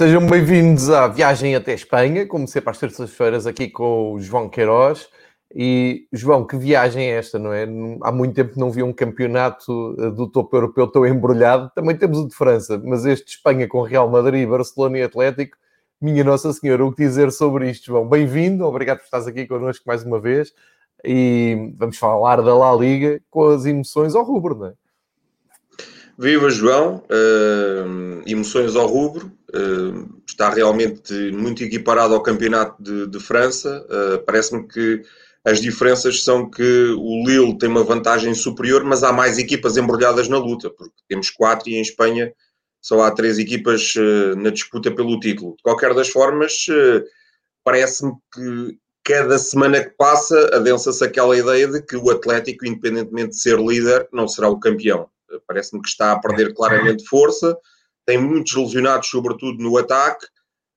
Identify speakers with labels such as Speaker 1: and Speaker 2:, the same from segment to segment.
Speaker 1: Sejam bem-vindos à viagem até Espanha, como sempre às terças-feiras aqui com o João Queiroz. E, João, que viagem é esta, não é? Há muito tempo não vi um campeonato eh, do topo europeu tão embrulhado. Também temos o de França, mas este de Espanha com Real Madrid, Barcelona e Atlético, minha Nossa Senhora, o que dizer sobre isto, João? Bem-vindo, obrigado por estares aqui connosco mais uma vez. E vamos falar da La Liga com as emoções ao rubro, não é?
Speaker 2: Viva João, uh, emoções ao rubro, uh, está realmente muito equiparado ao campeonato de, de França. Uh, Parece-me que as diferenças são que o Lille tem uma vantagem superior, mas há mais equipas embrulhadas na luta, porque temos quatro e em Espanha só há três equipas na disputa pelo título. De qualquer das formas, parece-me que cada semana que passa adensa-se aquela ideia de que o Atlético, independentemente de ser líder, não será o campeão Parece-me que está a perder claramente força, tem muitos lesionados, sobretudo no ataque,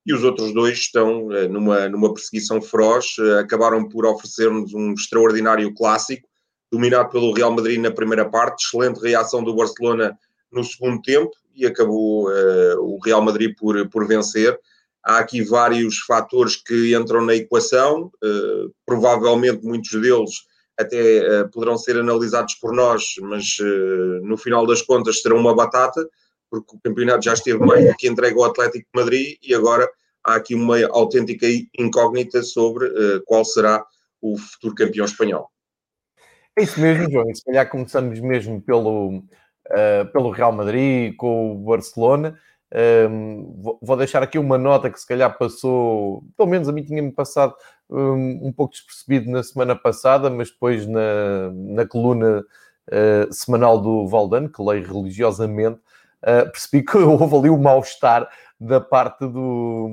Speaker 2: e os outros dois estão eh, numa, numa perseguição feroz. Eh, acabaram por oferecer-nos um extraordinário clássico, dominado pelo Real Madrid na primeira parte, excelente reação do Barcelona no segundo tempo, e acabou uh, o Real Madrid por, por vencer. Há aqui vários fatores que entram na equação, uh, provavelmente muitos deles até uh, poderão ser analisados por nós, mas uh, no final das contas serão uma batata, porque o campeonato já esteve mais que entregue ao Atlético de Madrid e agora há aqui uma autêntica incógnita sobre uh, qual será o futuro campeão espanhol.
Speaker 1: É isso mesmo, João. Se calhar começamos mesmo pelo, pelo Real Madrid, com o Barcelona. Um, vou deixar aqui uma nota que se calhar passou, pelo menos a mim tinha-me passado um, pouco despercebido na semana passada, mas depois na, na coluna uh, semanal do Valdan, que leio religiosamente, uh, percebi que houve ali o um mal-estar da parte do,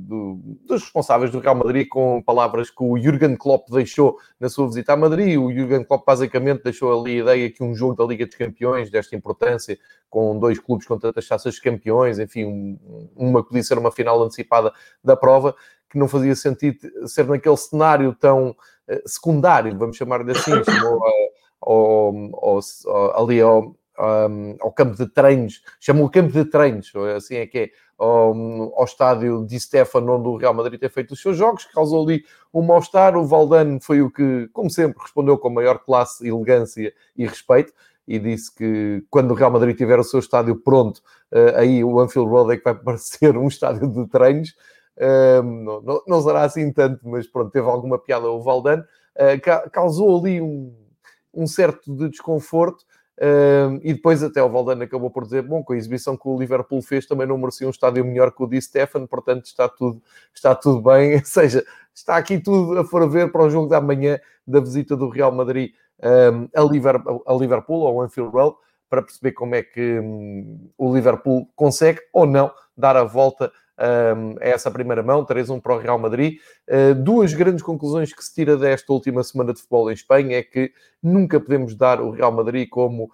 Speaker 1: do, dos responsáveis do Real Madrid com palavras que o Jurgen Klopp deixou na sua visita a Madrid. O Jurgen Klopp basicamente deixou ali a ideia que um jogo da Liga dos Campeões, desta importância, com dois clubes com tantas taças de campeões, enfim, uma podia ser uma final antecipada da prova, que não fazia sentido ser naquele cenário tão eh, secundário, vamos chamar-lhe assim, chamou ao, ali ao, ao campo de treinos, chamou o campo de treinos, assim é que é, ao, ao estádio de Stefano, onde o Real Madrid tem feito os seus jogos, causou ali um mal-estar. O Valdano foi o que, como sempre, respondeu com maior classe, elegância e respeito e disse que quando o Real Madrid tiver o seu estádio pronto, uh, aí o Anfield Road é que vai parecer um estádio de treinos. Uh, não, não, não, será assim tanto, mas pronto, teve alguma piada o Valdano. Uh, causou ali um, um certo de desconforto. Uh, e depois até o Valdano acabou por dizer, bom, com a exibição que o Liverpool fez também não merecia um estádio melhor que o de Stefan, portanto está tudo, está tudo bem, ou seja, está aqui tudo a ferver para o jogo da manhã da visita do Real Madrid um, a, Liverpool, a Liverpool, ao Anfield Road, para perceber como é que um, o Liverpool consegue ou não dar a volta um, a essa primeira mão, 3-1 para o Real Madrid. Uh, duas grandes conclusões que se tira desta última semana de futebol em Espanha é que nunca podemos dar o Real Madrid como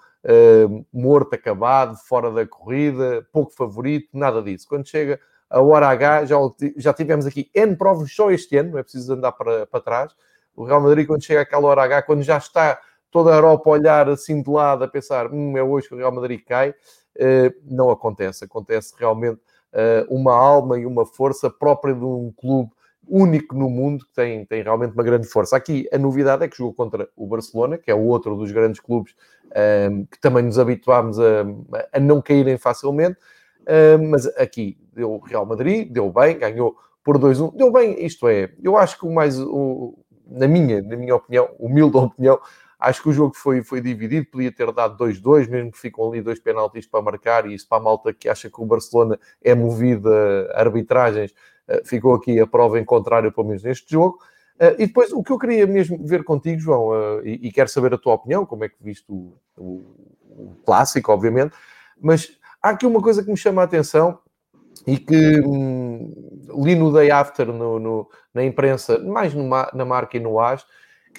Speaker 1: morto, acabado, fora da corrida, pouco favorito, nada disso. Quando chega a hora H, já, já tivemos aqui N provas só este ano, não é preciso andar para, para trás. O Real Madrid, quando chega àquela hora H, quando já está toda a Europa a olhar assim de lado, a pensar, hum, é hoje que o Real Madrid cai, uh, não acontece. Acontece realmente uma alma e uma força própria de um clube único no mundo que tem, tem realmente uma grande força. Aqui a novidade é que jogou contra o Barcelona, que é o outro dos grandes clubes um, ehm, que também nos habituámos a, a não caírem facilmente, um, ehm, mas aqui deu o Real Madrid, deu bem, ganhou por 2-1, deu bem, isto é, eu acho que o mais, o, na minha, na minha opinião, humilde opinião, Acho que o jogo foi, foi dividido, podia ter dado 2-2, mesmo que ficam ali dois penaltis para marcar, e isso para a malta que acha que o Barcelona é movido a arbitragens, eh, ficou aqui a prova em contrário, pelo menos neste jogo. Eh, e depois, o que eu queria mesmo ver contigo, João, eh, e, quero saber a tua opinião, como é que viste o, o, clássico, obviamente, mas há aqui uma coisa que me chama a atenção e que hum, li no day after no, no, na imprensa, mais na marca e no AS,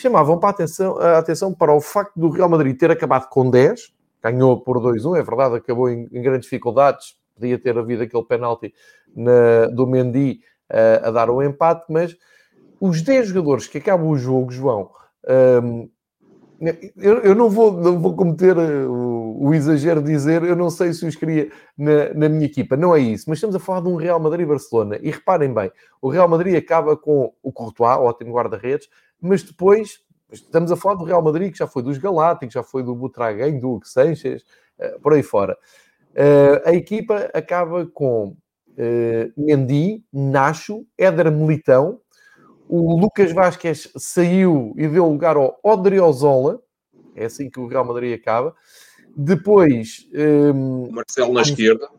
Speaker 1: chamavam para a atenção, a atenção para o facto do Real Madrid ter acabado com 10, ganhou por 2-1, é verdade, acabou em, em, grandes dificuldades, podia ter havido aquele penalti na, do Mendy uh, a dar o um empate, mas os 10 jogadores que acabam o jogo, João, um, eu, eu não, vou, não vou cometer eh, o, o, exagero de dizer eu não sei se os queria na, na, minha equipa, não é isso, mas estamos a falar de um Real Madrid-Barcelona e reparem bem, o Real Madrid acaba com o Courtois, ótimo guarda-redes, mas depois estamos a falar do Real Madrid que já foi dos Galácticos, já foi do Butraguem, do Hugo Sanches, uh, por aí fora. Uh, a equipa acaba com uh, Mendy, Nacho, Éder Militão, o Lucas Vasquez saiu e deu lugar ao Odriozola, é assim que o Real Madrid acaba. Depois.
Speaker 2: Um, Marcelo na esquerda.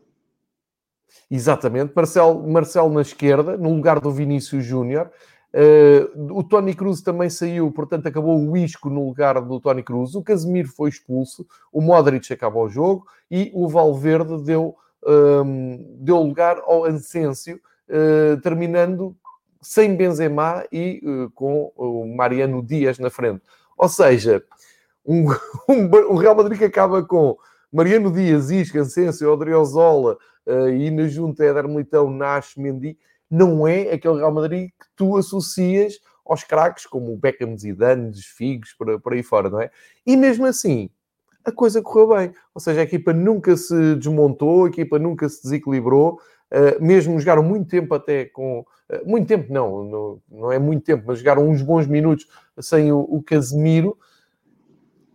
Speaker 1: Exatamente, Marcelo, Marcelo na esquerda, no lugar do Vinícius Júnior. Uh, o Tony Cruz também saiu, portanto, acabou o Isco no lugar do Tony Cruz. O Casemiro foi expulso, o Modric acaba o jogo e o Valverde deu, um, deu lugar ao Ansêncio, uh, terminando sem Benzema e uh, com o Mariano Dias na frente. Ou seja, um, um, um, Real Madrid que acaba com Mariano Dias, Isca, Ansensio, Odriozola uh, e na junta Éder Militão, Nash, Mendy, não é aquele Real Madrid que tu associas aos craques como o Beckham, Zidane, Figos, por, por aí fora, não é? E mesmo assim, a coisa correu bem. Ou seja, a equipa nunca se desmontou, a equipa nunca se desequilibrou, uh, mesmo jogaram muito tempo até com. Uh, muito tempo não, não, não, é muito tempo, mas jogaram uns bons minutos sem o, o Casemiro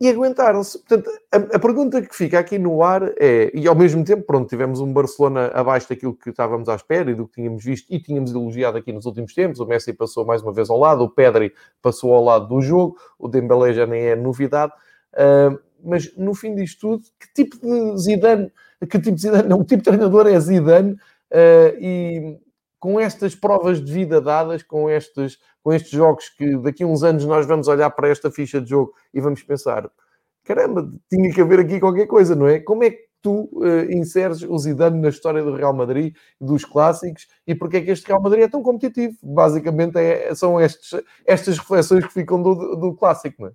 Speaker 1: e aguentaram-se. Portanto, a, a, pergunta que fica aqui no ar é, e ao mesmo tempo, pronto, tivemos um Barcelona abaixo daquilo que estávamos à espera e do que tínhamos visto e tínhamos elogiado aqui nos últimos tempos. O Messi passou mais uma vez ao lado, o Pedri passou ao lado do jogo, o Dembélé já nem é novidade. Uh, mas no fim disto tudo, que tipo de Zidane, que tipo de Zidane, não, o tipo de treinador é Zidane uh, e com estas provas de vida dadas, com estes, com estes jogos que daqui a uns anos nós vamos olhar para esta ficha de jogo e vamos pensar, caramba, tinha que haver aqui qualquer coisa, não é? Como é que tu uh, inseres o Zidane na história do Real Madrid, dos clássicos, e porque é que este Real Madrid é tão competitivo? Basicamente é, são estes, estas reflexões que ficam do, do clássico, não é?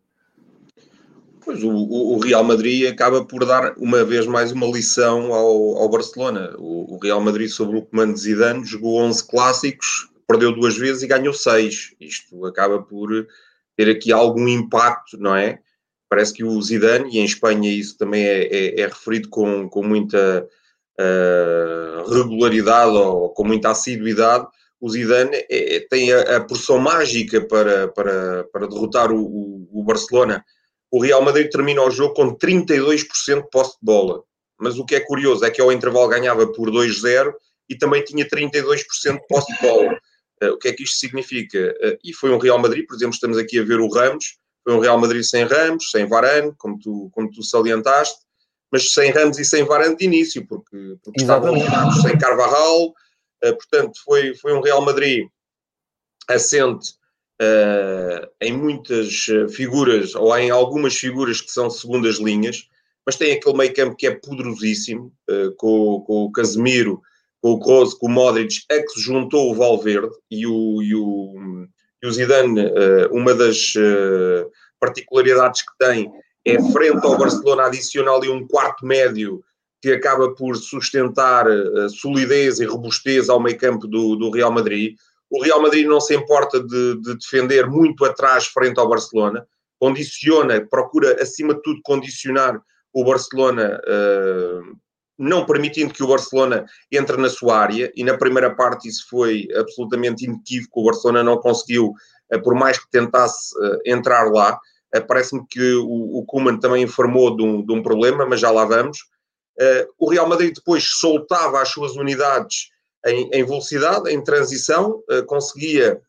Speaker 2: Pois o, o, Real Madrid acaba por dar uma vez mais uma lição ao, ao Barcelona. O, o, Real Madrid, sob o comando de Zidane, jogou 11 clássicos, perdeu duas vezes e ganhou 6. Isto acaba por ter aqui algum impacto, não é? Parece que o Zidane, e em Espanha isso também é, é, é referido com, com muita uh, regularidade ou com muita assiduidade, o Zidane é, tem a, a porção mágica para, para, para derrotar o, o Barcelona o Real Madrid termina o jogo com 32% de posse de bola. Mas o que é curioso é que ao intervalo ganhava por 2-0 e também tinha 32% de posse de bola. Uh, o que é que isto significa? Uh, e foi um Real Madrid, por exemplo, estamos aqui a ver o Ramos, foi um Real Madrid sem Ramos, sem Varane, como tu, como tu salientaste, mas sem Ramos e sem Varane de início, porque, porque estavam sem Carvajal, uh, portanto foi, foi um Real Madrid assente uh, em muitas eh, figuras, ou em algumas figuras que são segundas linhas, mas tem aquele meio campo que é poderosíssimo, uh, com, com, o Casemiro, com o Kroos, com o Modric, a que se juntou o Valverde e o, e o, e o Zidane, uh, uma das particularidades que tem é frente ao Barcelona adicional e um quarto médio que acaba por sustentar solidez e robustez ao meio campo do, do Real Madrid. O Real Madrid não se importa de, de defender muito atrás frente ao Barcelona, condiciona, procura acima de tudo condicionar o Barcelona, uh, não permitindo que o Barcelona entre na sua área, e na primeira parte isso foi absolutamente inequívoco, o Barcelona não conseguiu, uh, por mais que tentasse uh, entrar lá, parece-me que o, Koeman também informou de um, de um, problema, mas já lá vamos. o Real Madrid depois soltava as suas unidades em, em velocidade, em transição, uh, conseguia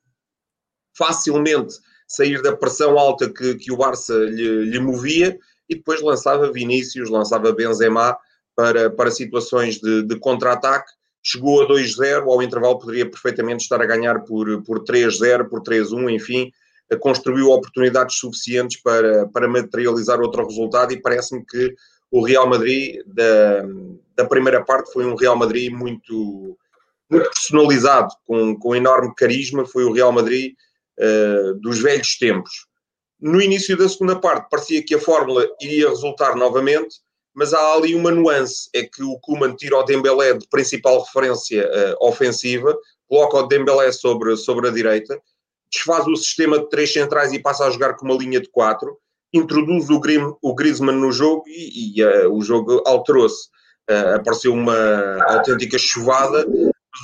Speaker 2: facilmente sair da pressão alta que, que o Barça lhe, lhe movia e depois lançava Vinícius, lançava Benzema para, para situações de, de contra-ataque. Chegou a 2-0, ao intervalo poderia perfeitamente estar a ganhar por, por 3-0, por 3-1, enfim, eh, construiu oportunidades suficientes para, para materializar outro resultado e parece-me que o Real Madrid da, da primeira parte foi um Real Madrid muito, muito personalizado, com, com enorme carisma, foi o Real Madrid uh, dos velhos tempos. No início da segunda parte, parecia que a fórmula iria resultar novamente, mas há ali uma nuance, é que o Koeman tira o Dembélé de principal referência uh, ofensiva, coloca o Dembélé sobre, sobre a direita, desfaz o sistema de três centrais e passa a jogar com uma linha de quatro, introduz o, Grim, o Griezmann no jogo e, e uh, o jogo alterou-se. Uh, apareceu uma autêntica chuvada,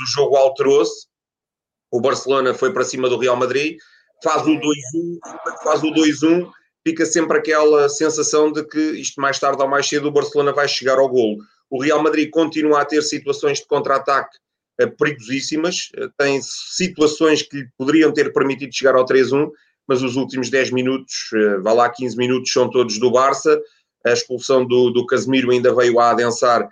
Speaker 2: o jogo alterou-se. O Barcelona foi para cima do Real Madrid, faz o 2-1, faz o 2-1, fica sempre aquela sensação de que isto mais tarde ou mais cedo o Barcelona vai chegar ao golo. O Real Madrid continua a ter situações de contra-ataque uh, perigosíssimas, uh, tem situações que lhe poderiam ter permitido chegar ao 3-1, mas os últimos 10 minutos, uh, vá lá 15 minutos, são todos do Barça. A expulsão do, do Casemiro ainda veio a adensar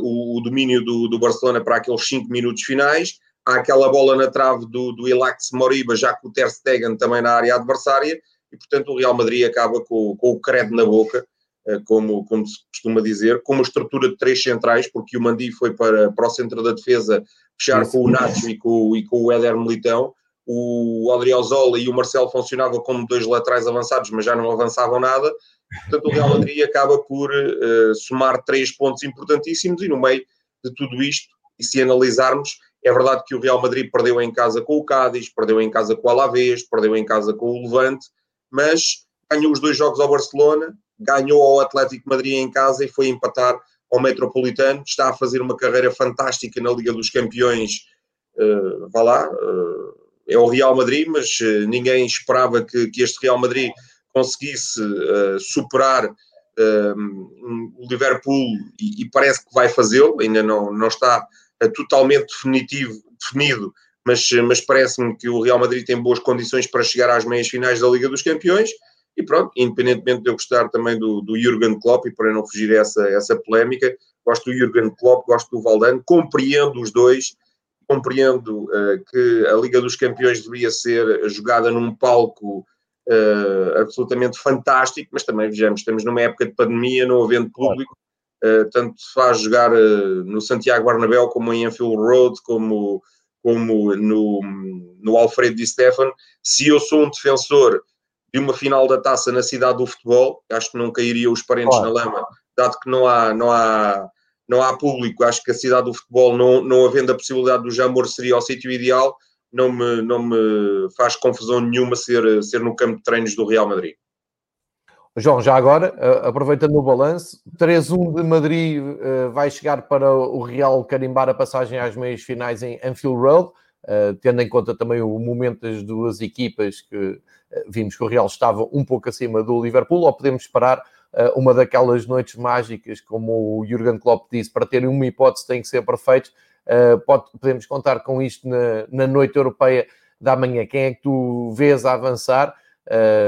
Speaker 2: o, o, domínio do, do Barcelona para aqueles 5 minutos finais. Há aquela bola na trave do, do Ilax Moriba, já com o Ter Stegen também na área adversária, e portanto o Real Madrid acaba com, com o credo na boca, eh, como, como se costuma dizer, com uma estrutura de três centrais, porque o Mandi foi para, para o centro da defesa fechar com o Nacho e com, e com o Éder Militão, o Adriel Zola e o Marcelo funcionavam como dois laterais avançados, mas já não avançavam nada, portanto o Real Madrid acaba por uh, somar três pontos importantíssimos e no meio de tudo isto, e se analisarmos, é verdade que o Real Madrid perdeu em casa com o Cádiz, perdeu em casa com o Alavés, perdeu em casa com o Levante, mas ganhou os dois jogos ao Barcelona, ganhou ao Atlético Madrid em casa e foi empatar ao Metropolitano. Está a fazer uma carreira fantástica na Liga dos Campeões. Uh, vá lá, uh, é o Real Madrid, mas ninguém esperava que, que, este Real Madrid conseguisse uh, superar o Liverpool e, e, parece que vai fazê-lo. Ainda não, não está totalmente definitivo, definido, mas, mas parece-me que o Real Madrid tem boas condições para chegar às meias finais da Liga dos Campeões. E pronto, independentemente de eu gostar também do, do Jurgen Klopp, e para não fugir a essa, essa polémica, gosto do Jurgen Klopp, gosto do Valdano, compreendo os dois, compreendo uh, que a Liga dos Campeões devia ser jogada num palco uh, absolutamente fantástico, mas também vejamos, estamos numa época de pandemia, não havendo público, uh, tanto faz jogar uh, no Santiago Bernabéu como em Anfield Road, como, como no, no Alfredo Di Stefano. Se eu sou um defensor de uma final da taça na cidade do futebol, acho que não cairia os parentes na lama, dado que não há, não há, não há público, acho que a cidade do futebol, não, não havendo a possibilidade do Jamor, seria o sítio ideal. Não me, não me faz confusão nenhuma ser, ser no campo de treinos do Real Madrid.
Speaker 1: João, já agora, aproveitando o balanço, 3-1 de Madrid eh, vai chegar para o Real carimbar a passagem às meias finais em Anfield Road, eh, tendo em conta também o momento das duas equipas que eh, vimos que o Real estava um pouco acima do Liverpool, ou podemos esperar uma daquelas noites mágicas, como o Jurgen Klopp disse, para terem uma hipótese tem que ser perfeito. Podemos contar com isto na, na noite europeia da manhã. Quem é que tu vês a avançar?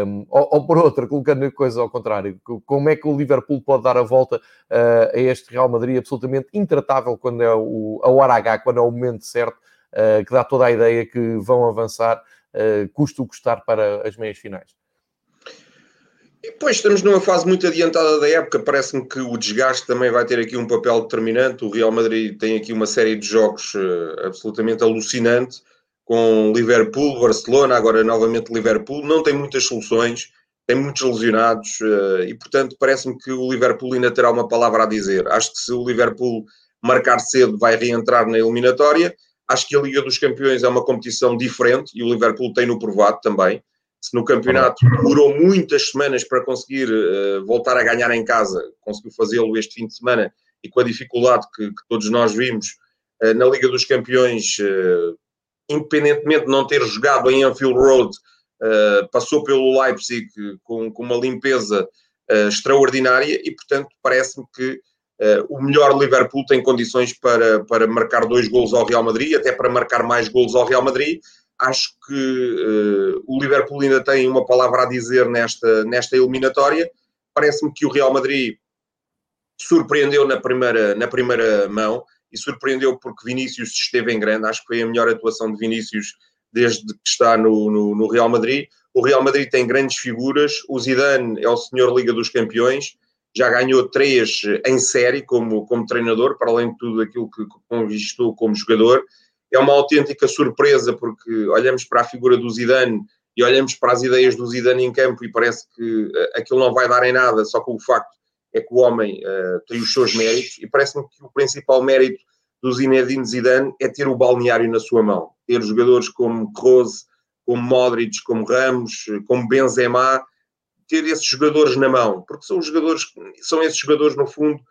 Speaker 1: Um, ou, ou, por outra, colocando a coisa ao contrário, como é que o Liverpool pode dar a volta uh, a este Real Madrid absolutamente intratável quando é o, a hora H, quando é o momento certo, uh, que dá toda a ideia que vão avançar, uh, custo custar para as meias finais?
Speaker 2: Depois estamos numa fase muito adiantada da época, parece-me que o desgaste também vai ter aqui um papel determinante. O Real Madrid tem aqui uma série de jogos absolutamente alucinante com Liverpool, Barcelona, agora novamente Liverpool, não tem muitas soluções, tem muitos lesionados eh, e, portanto, parece-me que o Liverpool ainda terá uma palavra a dizer. Acho que se o Liverpool marcar cedo, vai reentrar na eliminatória. Acho que a Liga dos Campeões é uma competição diferente e o Liverpool tem-no provado também. Se no campeonato demorou muitas semanas para conseguir uh, voltar a ganhar em casa, conseguiu fazê-lo este fim de semana e com a dificuldade que, que todos nós vimos uh, na Liga dos Campeões, uh, independentemente de não ter jogado em Anfield Road, passou pelo Leipzig com, com uma limpeza extraordinária e, portanto, parece-me que o melhor Liverpool tem condições para, para marcar dois golos ao Real Madrid, até para marcar mais golos ao Real Madrid. Acho que o Liverpool ainda tem uma palavra a dizer nesta, nesta eliminatória. Parece-me que o Real Madrid surpreendeu na primeira, na primeira mão e surpreendeu porque Vinícius esteve em grande. Acho que foi a melhor atuação de Vinícius desde que está no, no, no, Real Madrid. O Real Madrid tem grandes figuras. O Zidane é o senhor Liga dos Campeões. Já ganhou três em série como, como treinador, para além de tudo aquilo que conquistou como jogador. É uma autêntica surpresa porque olhamos para a figura do Zidane e olhamos para as ideias do Zidane em campo e parece que eh, aquilo não vai dar em nada, só com o facto é que o homem uh, tem os seus méritos e parece-me que o principal mérito do Zinedine Zidane é ter o balneário na sua mão. Ter jogadores como Kroos, como Modric, como Ramos, como Benzema, ter esses jogadores na mão, porque são jogadores, são esses jogadores no fundo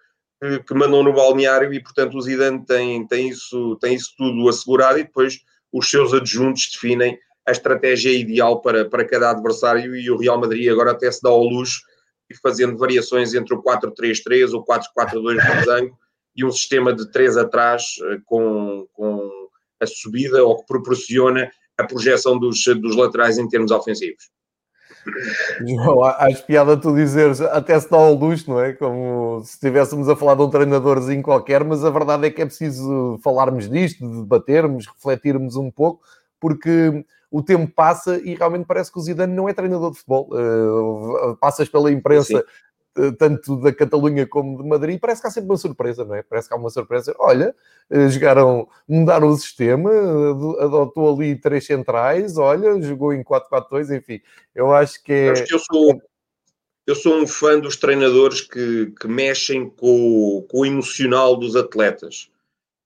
Speaker 2: que, mandam no balneário e portanto o Zidane tem, tem, isso, tem isso tudo assegurado e depois os seus adjuntos definem a estratégia ideal para, para cada adversário e o Real Madrid agora até se dá ao luxo e fazendo variações entre o 4-3-3 ou 4-4-2 no Zango e um sistema de 3 atrás eh, com, com a subida ou que proporciona a projeção dos, dos laterais em termos ofensivos.
Speaker 1: João, acho piada tu dizeres até se dá ao luxo, não é? Como se estivéssemos a falar de um treinadorzinho qualquer, mas a verdade é que é preciso falarmos disto, debatermos, refletirmos um pouco, porque o tempo passa e realmente parece que o Zidane não é treinador de futebol. Uh, passas pela imprensa tanto da Catalunha como de Madrid, parece que há sempre uma surpresa, não é? Parece que há uma surpresa. Olha, eh, jogaram, mudaram o sistema, adotou ali três centrais, olha, jogou em 4-4-2, enfim. Eu acho que é.
Speaker 2: Eu sou, eu sou um fã dos treinadores que, que mexem com, com o emocional dos atletas.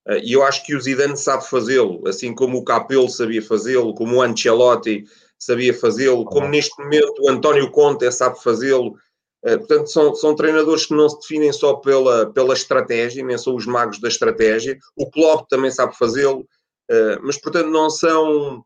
Speaker 2: Eh, e eu acho que o Zidane sabe fazê-lo, assim como o Capello sabia fazê-lo, como o Ancelotti sabia fazê-lo, como neste momento o António Conte sabe fazê-lo. Eh, portanto, são, são treinadores que não se definem só pela, pela estratégia, nem são os magos da estratégia. O Klopp também sabe fazê-lo, eh, mas, portanto, não são,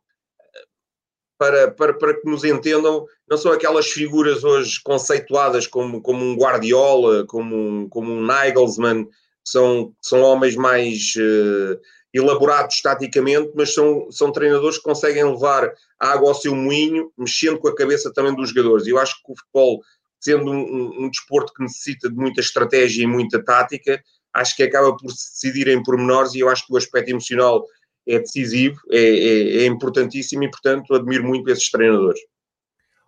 Speaker 2: para, para, para que nos entendam, não são aquelas figuras hoje conceituadas como, como um Guardiola, como um, como um Nagelsmann, são, são homens mais uh, elaborados taticamente, mas são, são treinadores que conseguem levar a água ao seu moinho, mexendo com a cabeça também dos jogadores. E eu acho que o futebol sendo um, um, desporto que necessita de muita estratégia e muita tática, acho que acaba por se decidir em pormenores e eu acho que o aspecto emocional é decisivo, é, é, é importantíssimo e, portanto, admiro muito esses treinadores.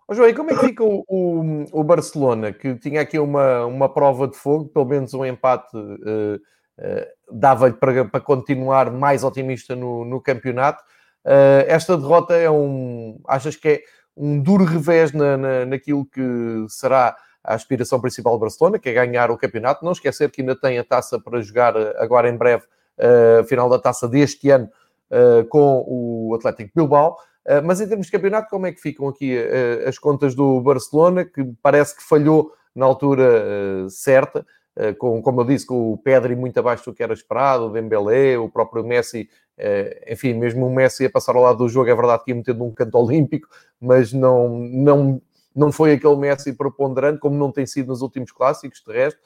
Speaker 1: Oh, João, e como é que fica o, o, o, Barcelona, que tinha aqui uma, uma prova de fogo, pelo menos um empate uh, uh, dava-lhe para, para continuar mais otimista no, no campeonato. Uh, esta derrota é um. Achas que é um duro revés na, na, naquilo que será a aspiração principal do Barcelona, que é ganhar o campeonato. Não esquecer que ainda tem a taça para jogar eh, agora em breve, uh, final da taça deste ano, uh, com o Atlético Bilbao. Uh, mas em termos de campeonato, como é que ficam aqui uh, as contas do Barcelona, que parece que falhou na altura certa, com, como eu disse, com o Pedri muito abaixo do que era esperado, o Dembélé, o próprio Messi enfim, mesmo o Messi a passar ao lado do jogo, é verdade que ia metendo um canto olímpico, mas não, não, não foi aquele Messi preponderante, como não tem sido nos últimos clássicos, de resto.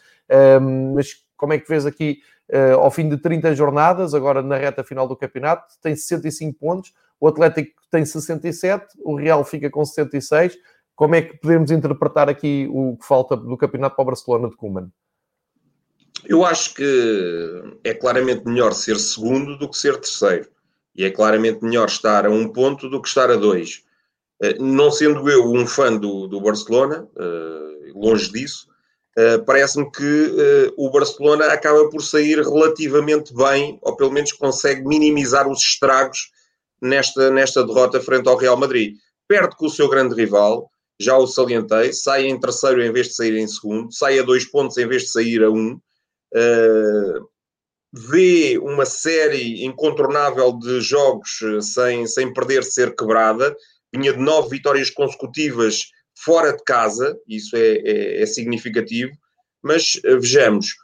Speaker 1: Mas como é que vês aqui, eh, ao fim de 30 jornadas, agora na reta final do campeonato, tem 65 pontos, o Atlético tem 67, o Real fica com 66. Como é que podemos interpretar aqui o que falta do campeonato para o Barcelona de Koeman?
Speaker 2: Eu acho que é claramente melhor ser segundo do que ser terceiro. E é claramente melhor estar a um ponto do que estar a dois. Eh, não sendo eu um fã do, do Barcelona, eh, longe disso, eh, parece-me que o Barcelona acaba por sair relativamente bem, ou pelo menos consegue minimizar os estragos nesta, nesta derrota frente ao Real Madrid. Perde com o seu grande rival, já o salientei, sai em terceiro em vez de sair em segundo, sai a dois pontos em vez de sair a um, uh, vê uma série incontornável de jogos eh, sem, sem perder ser quebrada, vinha de nove vitórias consecutivas fora de casa, isso é, é, é significativo, mas uh, vejamos,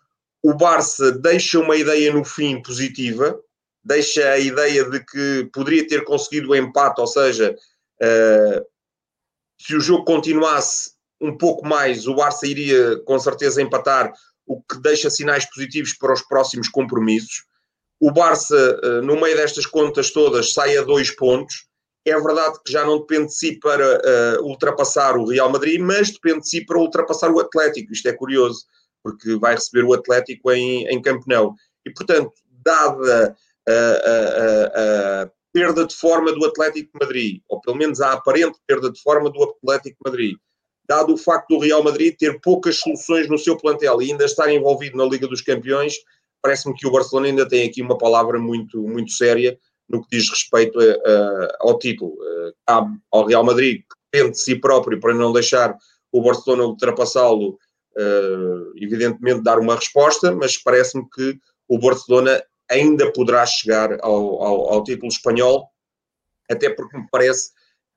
Speaker 2: o Barça deixa uma ideia no fim positiva, deixa a ideia de que poderia ter conseguido o empate, ou seja, uh, se o jogo continuasse um pouco mais, o Barça iria com certeza empatar o que deixa sinais positivos para os próximos compromissos. O Barça, eh, no meio destas contas todas, sai a dois pontos. É verdade que já não depende de si para uh, ultrapassar o Real Madrid, mas depende de si para ultrapassar o Atlético. Isto é curioso, porque vai receber o Atlético em, em Camp Nou. E, portanto, dada a, a, a, perda de forma do Atlético de Madrid, ou pelo menos a aparente perda de forma do Atlético de Madrid, dado o facto do Real Madrid ter poucas soluções no seu plantel e ainda estar envolvido na Liga dos Campeões, parece-me que o Barcelona ainda tem aqui uma palavra muito, muito séria no que diz respeito a, a, ao título. Cabe ao Real Madrid, que depende de si próprio para não deixar o Barcelona ultrapassá-lo, uh, evidentemente dar uma resposta, mas parece-me que o Barcelona ainda poderá chegar ao, ao, ao título espanhol, até porque me parece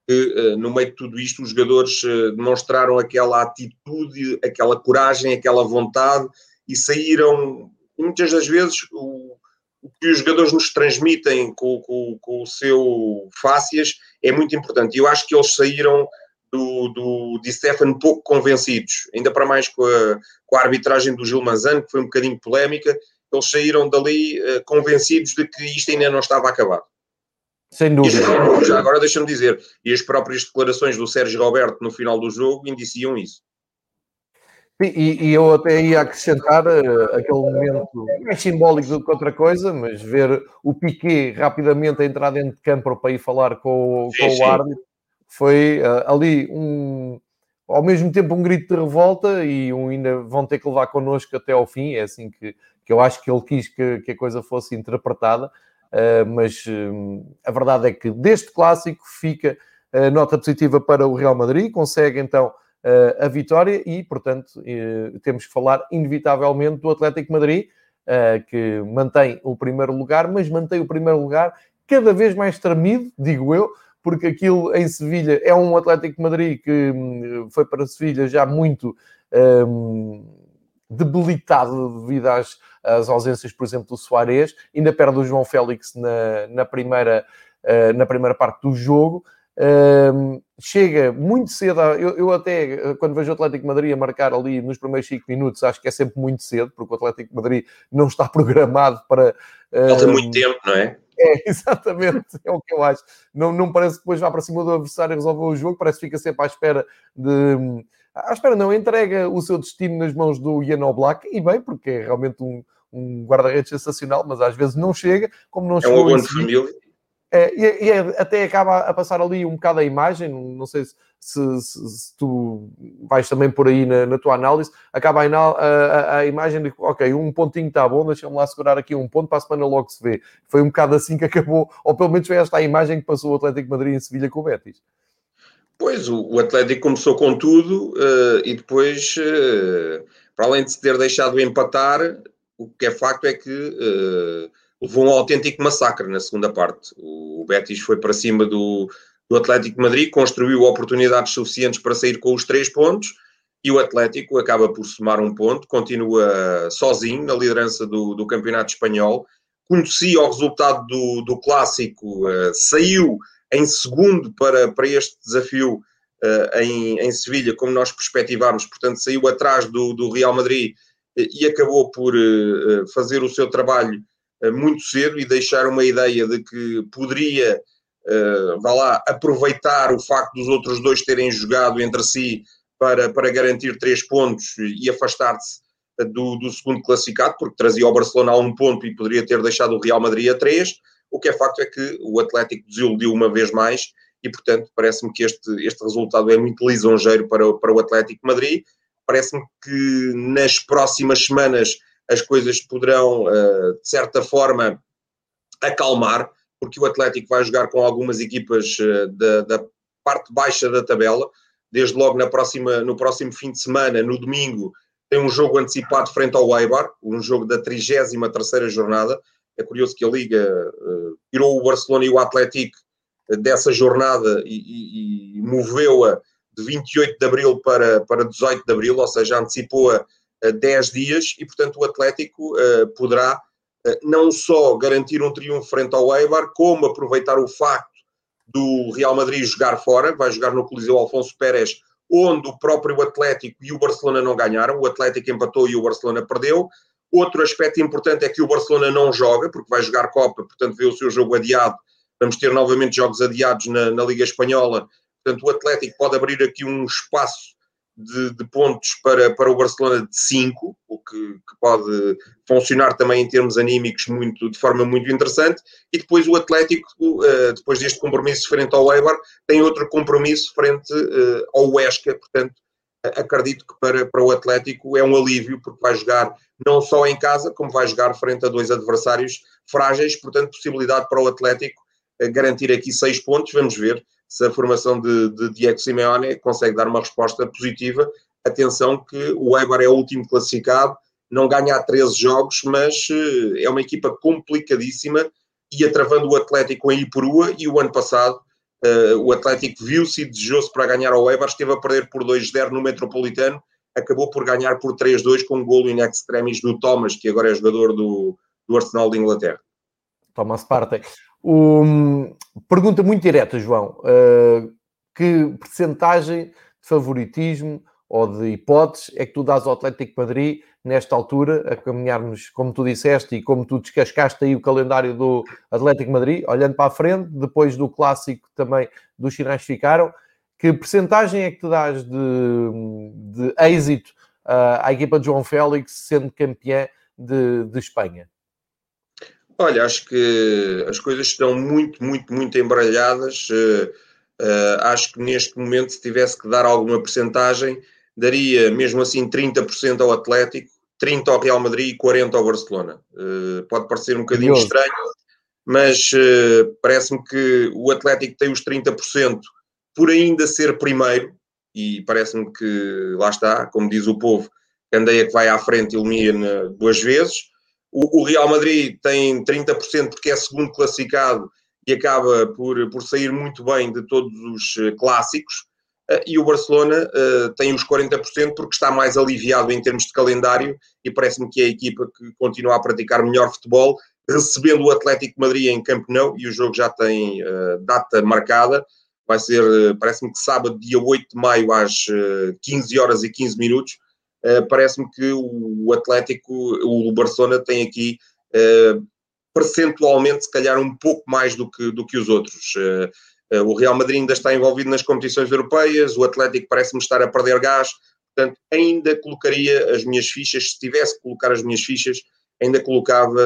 Speaker 2: que no meio de tudo isto os jogadores demonstraram aquela atitude, aquela coragem, aquela vontade e saíram, muitas das vezes, o, o que os jogadores nos transmitem com, com, com, o seu fácias é muito importante. E eu acho que eles saíram do, do Di Stefano pouco convencidos, ainda para mais com a, com a arbitragem do Gil Manzano, que foi um bocadinho polémica, eles saíram dali uh, convencidos de que isto ainda não estava acabado.
Speaker 1: Sem dúvida.
Speaker 2: Já agora deixa-me dizer, e as próprias declarações do Sérgio Roberto no final do jogo indiciam isso.
Speaker 1: E, e, eu até ia acrescentar uh, aquele momento mais simbólico do que outra coisa, mas ver o Piquet rapidamente entrar dentro de campo para ir falar com, sim, com sim. o árbitro foi uh, ali um, ao mesmo tempo um grito de revolta e um, ainda vão ter que levar connosco até ao fim. É assim que, que eu acho que ele quis que, que a coisa fosse interpretada, mas a verdade é que deste clássico fica nota positiva para o Real Madrid, consegue então uh, a vitória e, portanto, temos que falar inevitavelmente do Atlético Madrid, uh, que mantém o primeiro lugar, mas mantém o primeiro lugar cada vez mais tremido, digo eu, porque aquilo em Sevilha é um Atlético Madrid que um, foi para Sevilha já muito um, debilitado devido às, às, ausências, por exemplo, do Soares, ainda perde o João Félix na, na primeira, uh, na primeira parte do jogo chega muito cedo, a, eu, eu, até quando vejo o Atlético Madrid a marcar ali nos primeiros 5 minutos, acho que é sempre muito cedo, porque o Atlético Madrid não está programado para.
Speaker 2: Falta muito tempo, não é?
Speaker 1: É, exatamente, é o que eu acho. Não, não parece que depois vá para cima do adversário e resolver o jogo, parece que fica sempre à espera de. À espera, não, entrega o seu destino nas mãos do Ian Oblak, e bem, porque é realmente um, um guarda-redes sensacional, mas às vezes não chega, como não
Speaker 2: é
Speaker 1: chegou.
Speaker 2: É um de família
Speaker 1: é, e, e é, até acaba a passar ali um bocado a imagem, não sei se, se, se, se tu vais também por aí na, na tua análise, acaba a, a, a, imagem de ok, um pontinho está bom, deixa-me lá segurar aqui um ponto para a semana logo se vê. Foi um bocado assim que acabou, ou pelo menos foi esta a imagem que passou o Atlético Madrid em Sevilha com o Betis.
Speaker 2: Pois, o, o Atlético começou com tudo uh, e depois, uh, para além de se ter deixado empatar, o que é facto é que uh, levou um autêntico massacre na segunda parte. O Betis foi para cima do, do Atlético Madrid, construiu oportunidades suficientes para sair com os três pontos e o Atlético acaba por somar um ponto, continua sozinho na liderança do, do Campeonato Espanhol. Conhecia o resultado do, do clássico, uh, saiu em segundo para, para este desafio uh, em, em Sevilha, como nós perspectivámos, portanto, saiu atrás do, do Real Madrid uh, e acabou por fazer o seu trabalho eh, muito cedo e deixar uma ideia de que poderia, uh, vá lá, aproveitar o facto dos outros dois terem jogado entre si para, para garantir três pontos e afastar-se do, do segundo classificado, porque trazia o Barcelona a um ponto e poderia ter deixado o Real Madrid a três. O que é facto é que o Atlético desiludiu uma vez mais e, portanto, parece-me que este, este resultado é muito lisonjeiro para, para o Atlético Madrid. Parece-me que nas próximas semanas as coisas poderão, eh, de certa forma, acalmar, porque o Atlético vai jogar com algumas equipas eh, da, da parte baixa da tabela, desde logo na próxima, no próximo fim de semana, no domingo, tem um jogo antecipado frente ao Eibar, um jogo da 33ª jornada. É curioso que a Liga uh, tirou o Barcelona e o Atlético dessa jornada e, e, e moveu-a de 28 de Abril para, para 18 de Abril, ou seja, antecipou-a 10 dias e, portanto, o Atlético eh, poderá eh, não só garantir um triunfo frente ao Eibar, como aproveitar o facto do Real Madrid jogar fora, vai jogar no Coliseu Alfonso Pérez, onde o próprio Atlético e o Barcelona não ganharam, o Atlético empatou e o Barcelona perdeu. Outro aspecto importante é que o Barcelona não joga, porque vai jogar Copa, portanto vê o seu jogo adiado. Vamos ter novamente jogos adiados na, na Liga Espanhola. Portanto, o Atlético pode abrir aqui um espaço de, de, pontos para, para o Barcelona de 5, o que, que, pode funcionar também em termos anímicos muito, de forma muito interessante. E depois o Atlético, uh, depois deste compromisso frente ao Eibar, tem outro compromisso frente uh, ao Huesca. Portanto, acredito que para, para o Atlético é um alívio, porque vai jogar não só em casa, como vai jogar frente a dois adversários frágeis. Portanto, possibilidade para o Atlético uh, garantir aqui seis pontos. Vamos ver se a formação de, de Diego Simeone consegue dar uma resposta positiva. Atenção que o Eibar é o último classificado, não ganha há 13 jogos, mas eh, é uma equipa complicadíssima, ia travando o Atlético em Iperua e o ano passado Uh, o Atlético viu-se e desejou-se para ganhar ao Eibar, esteve a perder por 2-0 no Metropolitano, acabou por ganhar por 3-2 com um golo in extremis do Thomas, que agora é jogador do, do Arsenal de Inglaterra.
Speaker 1: Thomas Partey. Um, pergunta muito direta, João. Uh, que percentagem de favoritismo ou de hipóteses é que tu dás ao Atlético Madrid nesta altura, a caminharmos, como tu disseste, e como tu descascaste aí o calendário do Atlético Madrid, olhando para a frente, depois do clássico também dos sinais ficaram, que percentagem é que tu dás de, de êxito uh, à equipa de João Félix sendo campeã de, de Espanha?
Speaker 2: Olha, acho que as coisas estão muito, muito, muito embaralhadas. Uh, uh, acho que neste momento, se tivesse que dar alguma percentagem, daria mesmo assim 30% ao Atlético, 30% ao Real Madrid e 40% ao Barcelona. Uh, pode parecer um bocadinho Curioso. estranho, mas parece-me que o Atlético tem os 30% por ainda ser primeiro, e parece-me que lá está, como diz o povo, Candeia que vai à frente ilumina duas vezes. O, o, Real Madrid tem 30% porque é segundo classificado e acaba por, por sair muito bem de todos os eh, clássicos. Uh, e o Barcelona uh, tem os 40% porque está mais aliviado em termos de calendário e parece-me que é a equipa que continua a praticar melhor futebol, recebendo o Atlético Madrid em Camp Nou e o jogo já tem uh, data marcada vai ser, eh, parece-me que sábado, dia 8 de maio, às 15 eh, horas e 15 minutos. Eh, parece-me que o Atlético, o Barcelona tem aqui percentualmente, se calhar, um pouco mais do que, do que os outros. O Real Madrid ainda está envolvido nas competições europeias, o Atlético parece-me estar a perder gás, portanto, ainda colocaria as minhas fichas, se tivesse que colocar as minhas fichas, ainda colocava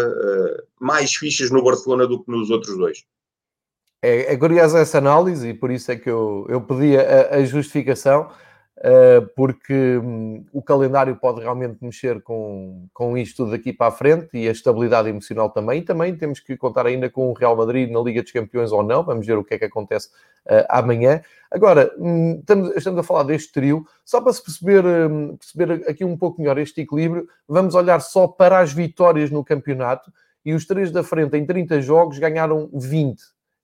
Speaker 2: mais fichas no Barcelona do que nos outros dois.
Speaker 1: É, é curiosa essa análise e por isso é que eu, eu pedi a, a justificação, uh, porque um, o calendário pode realmente mexer com, com isto daqui para a frente e a estabilidade emocional também. E também temos que contar ainda com o Real Madrid na Liga dos Campeões ou não. Vamos ver o que é que acontece uh, amanhã. Agora, um, estamos, estamos, a falar deste trio, só para se perceber, um, perceber aqui um pouco melhor este equilíbrio, vamos olhar só para as vitórias no campeonato. E os três da frente, em 30 jogos, ganharam 20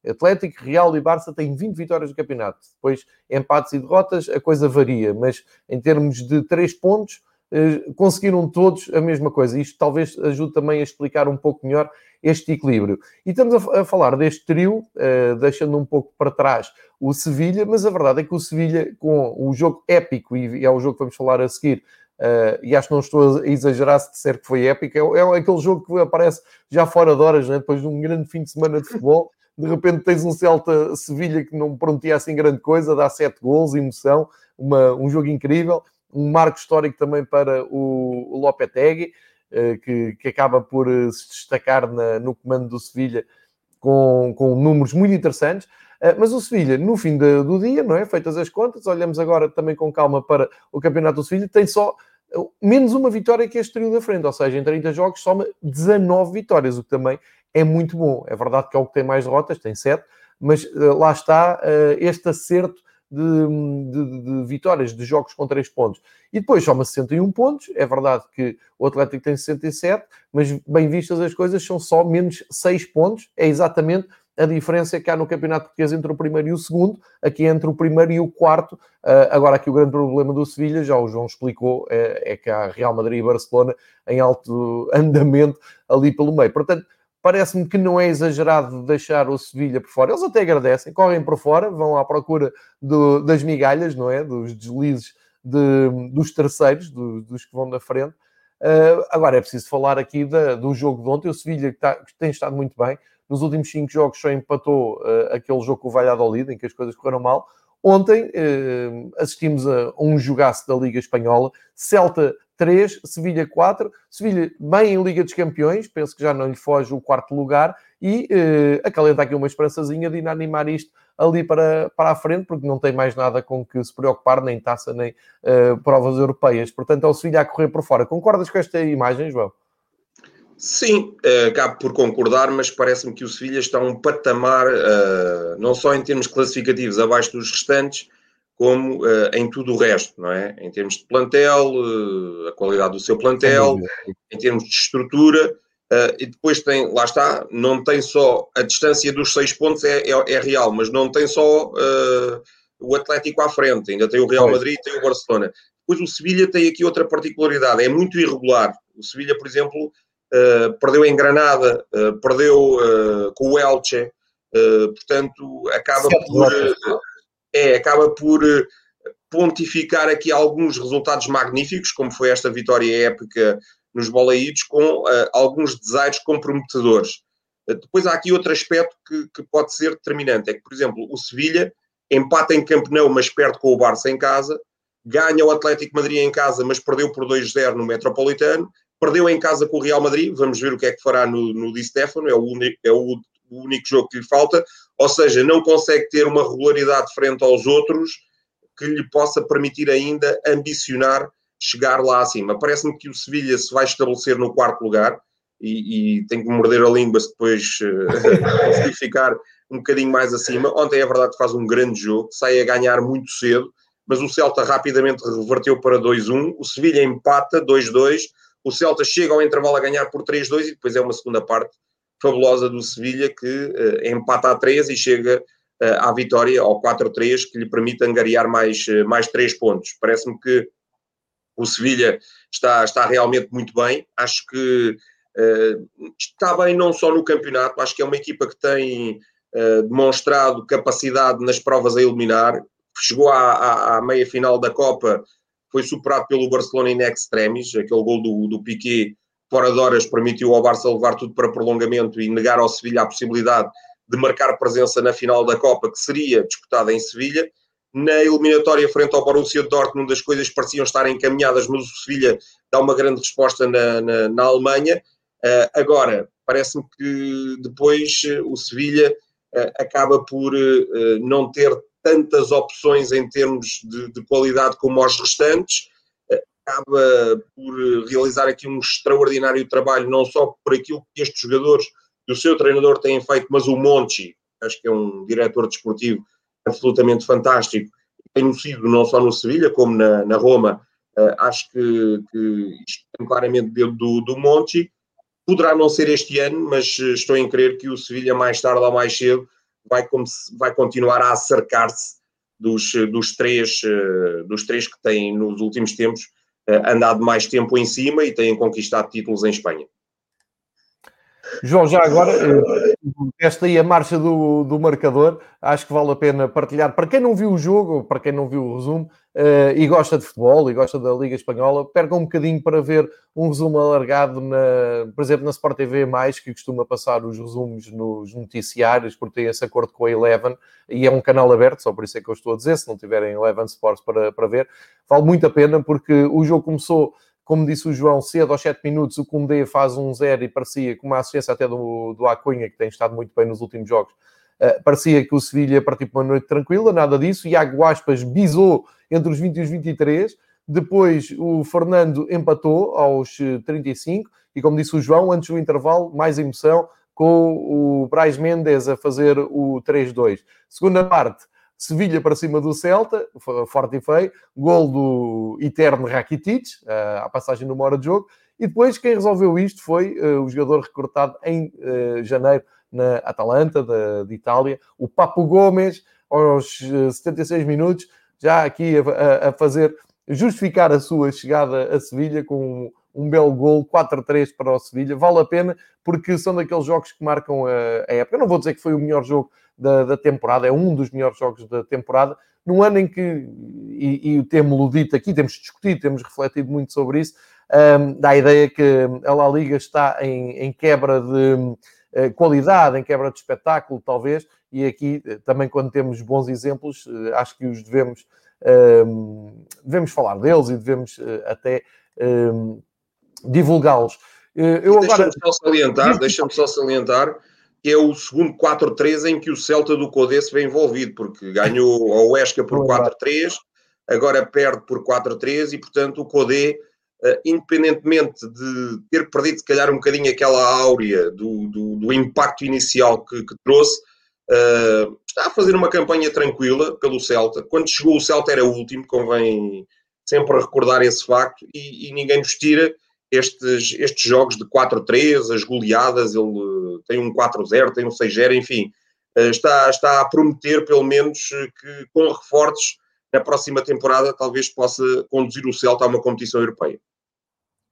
Speaker 1: Atlético, Real e Barça têm 20 vitórias no campeonato. Depois, empates e derrotas, a coisa varia, mas em termos de 3 pontos, eh, conseguiram todos a mesma coisa. Isto talvez ajude também a explicar um pouco melhor este equilíbrio. E estamos a, falar deste trio, eh, deixando um pouco para trás o Sevilha, mas a verdade é que o Sevilha, com o jogo épico, e é o jogo que vamos falar a seguir, Uh, e acho que não estou a exagerar se disser que foi épico, é, é, aquele jogo que aparece já fora de horas, né? depois de um grande fim de semana de futebol, de repente tens um Celta Sevilha que não prometia assim grande coisa, dá sete gols, emoção, uma, um jogo incrível, um marco histórico também para o, o Lopetegui, uh, que, que acaba por uh, se destacar na, no comando do Sevilha com, com números muito interessantes. Uh, mas o Sevilha, no fim do dia, não é? Feitas as contas, olhamos agora também com calma para o campeonato do Sevilha, tem só menos uma vitória que este trio da frente, ou seja, em 30 jogos soma 19 vitórias, o que também é muito bom. É verdade que é o que tem mais derrotas, tem 7, mas uh, lá está uh, este acerto de, de, de, vitórias de jogos com 3 pontos. E depois soma 61 pontos. É verdade que o Atlético tem 67, mas bem vistas as coisas, são só menos 6 pontos. É exatamente a diferença que há no Campeonato Português entre o primeiro e o segundo, aqui entre o primeiro e o quarto. Uh, agora, aqui o grande problema do Sevilha, já o João explicou, é, é que há Real Madrid e Barcelona em alto andamento ali pelo meio. Portanto, parece-me que não é exagerado deixar o Sevilha por fora. Eles até agradecem, correm por fora, vão à procura do, das migalhas, não é? Dos deslizes de, dos terceiros, do, dos que vão da frente. Uh, agora é preciso falar aqui da, do jogo de ontem. O Sevilha que, tá, que, tem estado muito bem. Nos últimos cinco jogos só empatou uh, aquele jogo com o Valladolid, em que as coisas correram mal. Ontem uh, assistimos a um jogaço da Liga Espanhola. Celta 3, Sevilha 4. Sevilha bem em Liga dos Campeões, penso que já não lhe foge o quarto lugar e uh, acalenta aqui uma esperançazinha de inanimar isto ali para, para a frente, porque não tem mais nada com que se preocupar, nem taça, nem uh, provas europeias. Portanto, é o Sevilha a correr por fora. Concordas com esta imagem, João?
Speaker 2: Sim, uh, acabo por concordar, mas parece-me que o Sevilha está um patamar, uh, não só em termos classificativos, abaixo dos restantes, como uh, em tudo o resto, não é? Em termos de plantel, a qualidade do seu plantel, em termos de estrutura, e depois tem, lá está, não tem só a distância dos seis pontos é, é, é real, mas não tem só uh, o Atlético à frente, ainda tem o Real Madrid e tem o Barcelona. Depois o Sevilha tem aqui outra particularidade, é muito irregular. O Sevilha, por exemplo, uh, perdeu em Granada, perdeu com o Elche, portanto, acaba por, é, acaba por pontificar aqui alguns resultados magníficos, como foi esta vitória épica nos balaídos com uh, alguns desaires comprometedores. Uh, depois há aqui outro aspecto que, que, pode ser determinante, é que, por exemplo, o Sevilha empata em Camp Nou, mas perde com o Barça em casa, ganha o Atlético Madrid em casa, mas perdeu por 2-0 no Metropolitano, perdeu em casa com o Real Madrid, vamos ver o que é que fará no, no Di Stefano, é, o, é o, o único jogo que lhe falta, ou seja, não consegue ter uma regularidade frente aos outros que lhe possa permitir ainda ambicionar chegar lá acima. Parece-me que o Sevilha se vai estabelecer no quarto lugar e, e tem que morder a língua se depois uh, ficar um bocadinho mais acima. Ontem é verdade que faz um grande jogo, sai a ganhar muito cedo, mas o Celta rapidamente reverteu para 2-1, o Sevilha empata 2-2, o Celta chega ao intervalo a ganhar por 3-2 e depois é uma segunda parte fabulosa do Sevilha que uh, empata a 3 e chega uh, à vitória ao 4-3 que lhe permite angariar mais, uh, mais 3 pontos. Parece-me que o Sevilha está, está realmente muito bem. Acho que está bem não só no campeonato, acho que é uma equipa que tem demonstrado capacidade nas provas a eliminar. Chegou à, à, à meia final da Copa, foi superado pelo Barcelona in extremis, aquele gol do, do Piquet fora de horas permitiu ao Barça levar tudo para prolongamento e negar ao Sevilha a possibilidade de marcar presença na final da Copa, que seria disputada em Sevilha. Na eliminatória frente ao Borussia Dortmund, as coisas pareciam estar encaminhadas, mas o Sevilha dá uma grande resposta na, na, na Alemanha. Uh, agora, parece-me que depois uh, o Sevilha uh, acaba por não ter tantas opções em termos de, de qualidade como os restantes, acaba por realizar aqui um extraordinário trabalho, não só por aquilo que estes jogadores e o seu treinador têm feito, mas o Monchi, acho que é um diretor desportivo absolutamente fantástico. Tenho sido não só no Sevilha, como na, na Roma. Uh, acho que, que isto tem claramente dentro do, do Monte. Poderá não ser este ano, mas eh, estou em crer que o Sevilha, mais tarde ou mais cedo, vai, vai continuar a acercar-se dos, dos, três, uh, dos três que têm, nos últimos tempos, uh, andado mais tempo em cima e têm conquistado títulos em Espanha.
Speaker 1: João, já agora, eh, esta aí a marcha do, do marcador, acho que vale a pena partilhar. Para quem não viu o jogo, para quem não viu o resumo, uh, e gosta de futebol e gosta da Liga Espanhola, perca um bocadinho para ver um resumo alargado, na, por exemplo, na Sport TV, que costuma passar os resumos nos noticiários, porque tem esse acordo com a Eleven, e é um canal aberto, só por isso é que eu estou a dizer, se não tiverem Eleven Sports para, para ver, vale muito a pena, porque o jogo começou como disse o João, cedo aos 7 minutos, o Koundé faz um zero e parecia, com uma assistência até do, do Acunha, que tem estado muito bem nos últimos jogos, uh, parecia que o Sevilha partiu para uma noite tranquila, nada disso. Iago Aspas bisou entre os 20 e os 23. Depois o Fernando empatou aos 35. E como disse o João, antes do intervalo, mais emoção, com o Braz Mendes a fazer o 3-2. Segunda parte, Sevilha para cima do Celta, forte e feio, gol do eterno Rakitic, uh, à passagem de uma hora de jogo, e depois quem resolveu isto foi uh, o jogador recrutado em uh, janeiro na Atalanta, de, de, Itália, o Papo Gomes, aos 76 minutos, já aqui a, a, fazer, justificar a sua chegada a Sevilha com um, belo gol, 4-3 para o Sevilha, vale a pena, porque são daqueles jogos que marcam a, a época. Eu não vou dizer que foi o melhor jogo da, da, temporada, é um dos melhores jogos da temporada, num ano em que, e, e temos-lo dito aqui, temos discutido, temos refletido muito sobre isso, um, dá a ideia que a La Liga está em, em quebra de uh, qualidade, em quebra de espetáculo, talvez, e aqui eh, também quando temos bons exemplos, uh, acho que os devemos, um, devemos falar deles e devemos até um, divulgá-los.
Speaker 2: eu agora... Deixa-me só salientar, deixa-me só salientar que é o segundo 4-3 em que o Celta do Codê se vê envolvido, porque ganhou ao Huesca por 4-3, agora perde por 4-3 e, portanto, o Codê, uh, independentemente de ter perdido, se calhar, um bocadinho aquela áurea do, do, do impacto inicial que, que trouxe, uh, está a fazer uma campanha tranquila pelo Celta. Quando chegou o Celta era o último, convém sempre recordar esse facto, e, e ninguém nos tira estes, estes jogos de 4-3, as goleadas, ele tem um 4-0, tem um 6-0, enfim, está, está a prometer pelo menos que com reforços na próxima temporada talvez possa conduzir o Celta a uma competição europeia.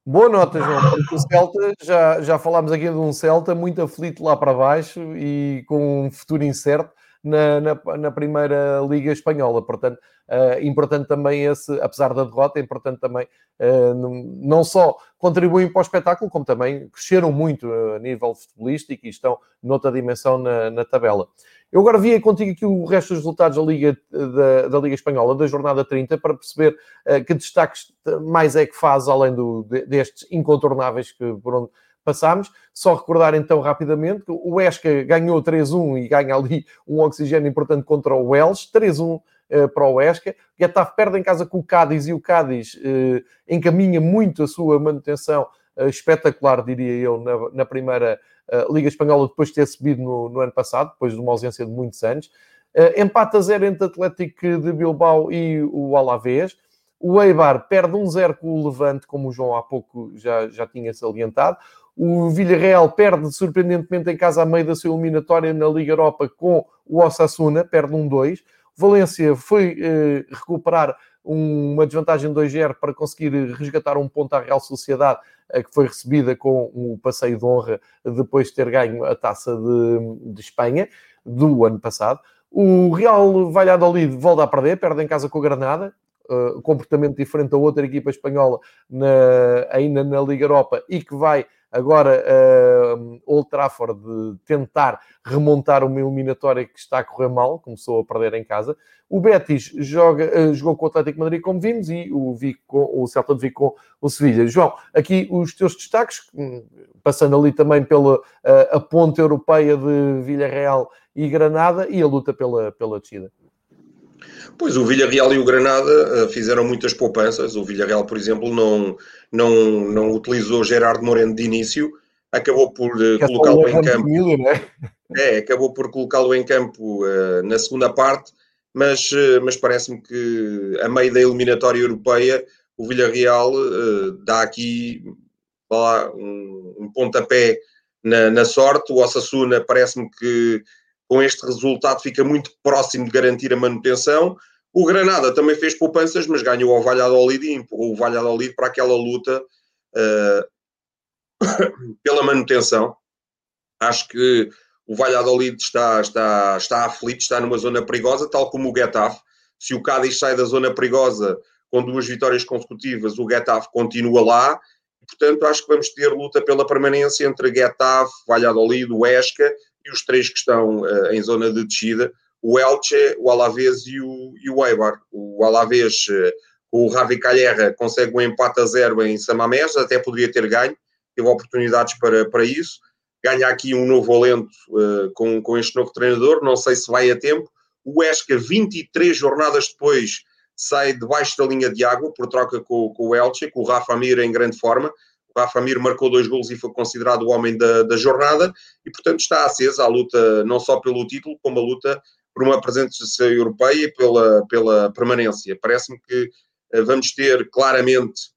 Speaker 1: Boa nota, João, o Celta, já, já falámos aqui de um Celta muito aflito lá para baixo e com um futuro incerto na, na, na primeira Liga Espanhola. Portanto, uh, importante também esse, apesar da derrota, é importante também uh, não só contribuem para o espetáculo, como também cresceram muito a nível futebolístico e estão noutra dimensão na, na tabela. Eu agora via contigo aqui o resto dos resultados da Liga, da, da Liga Espanhola, da jornada 30, para perceber uh, que destaques mais é que faz, além do, destes incontornáveis que por onde passámos. Só recordar então rapidamente que o Esca ganhou 3-1 e ganha ali um oxigênio importante contra o Welsh, 3-1 uh, eh, para o Esca. O Getafe perde em casa com o Cádiz e o Cádiz uh, encaminha muito a sua manutenção uh, espetacular, diria eu, na, na primeira Liga Espanhola, depois de ter subido no, no, ano passado, depois de uma ausência de muitos anos. empata 0 entre Atlético de Bilbao e o Alavés. O Eibar perde 1-0 com o Levante, como o João há pouco já, já tinha salientado. O Villarreal perde surpreendentemente em casa a meio da sua eliminatória na Liga Europa com o Osasuna, perde 1-2. Valência foi eh, recuperar um, uma desvantagem 2-0 para conseguir resgatar um ponto à Real Sociedade, eh, que foi recebida com um passeio de honra depois de ter ganho a taça de, de Espanha do ano passado. O Real Valladolid volta a perder, perde em casa com o Granada, uh, comportamento diferente da outra equipa espanhola na, ainda na Liga Europa e que vai agora uh, Old Trafford de tentar remontar uma eliminatória que está a correr mal, começou a perder em casa. O Betis joga, uh, jogou com o Atlético Madrid, como vimos, e o, Vic com, o Celta de Vigo com o Sevilha. João, aqui os teus destaques, hum, passando ali também pela uh, a ponte europeia de Villarreal e Granada e a luta pela, pela descida.
Speaker 2: Pois o Villarreal e o Granada uh, fizeram muitas poupanças. O Villarreal, por exemplo, não, não, não utilizou Gerardo Moreno de início, acabou por uh, colocá-lo em campo. Família, é? é, acabou por colocá-lo em campo uh, na segunda parte, mas, mas parece-me que a meio da eliminatória europeia o Villarreal dá aqui lá, um, um pontapé na, na sorte. O Osasuna parece-me que com este resultado fica muito próximo de garantir a manutenção. O Granada também fez poupanças, mas ganhou ao Valladolid e empurrou o Valladolid para aquela luta uh, pela manutenção. Acho que o Valladolid está, está, está aflito, está numa zona perigosa, tal como o Getafe. Se o Cádiz sai da zona perigosa com duas vitórias consecutivas, o Getafe continua lá. Portanto, acho que vamos ter luta pela permanência entre Getafe, Valladolid, o Esca e os três que estão uh, em zona de descida, o Elche, o Alavés e o, e o Eibar. O Alavés, uh, o Ravi Calherra, consegue um empate a zero em Samamés, até poderia ter ganho, teve oportunidades para, para isso. Ganha aqui um novo alento uh, com, com este novo treinador, não sei se vai a tempo. O Esca, 23 jornadas depois, sai debaixo da linha de água, por troca com, com o Elche, com o Rafa Mir em grande forma. Rafa Mir marcou dois gols e foi considerado o homem da, da jornada e, portanto, está acesa a luta não só pelo título, como a luta por uma presença europeia e pela, pela permanência. Parece-me que uh, vamos ter claramente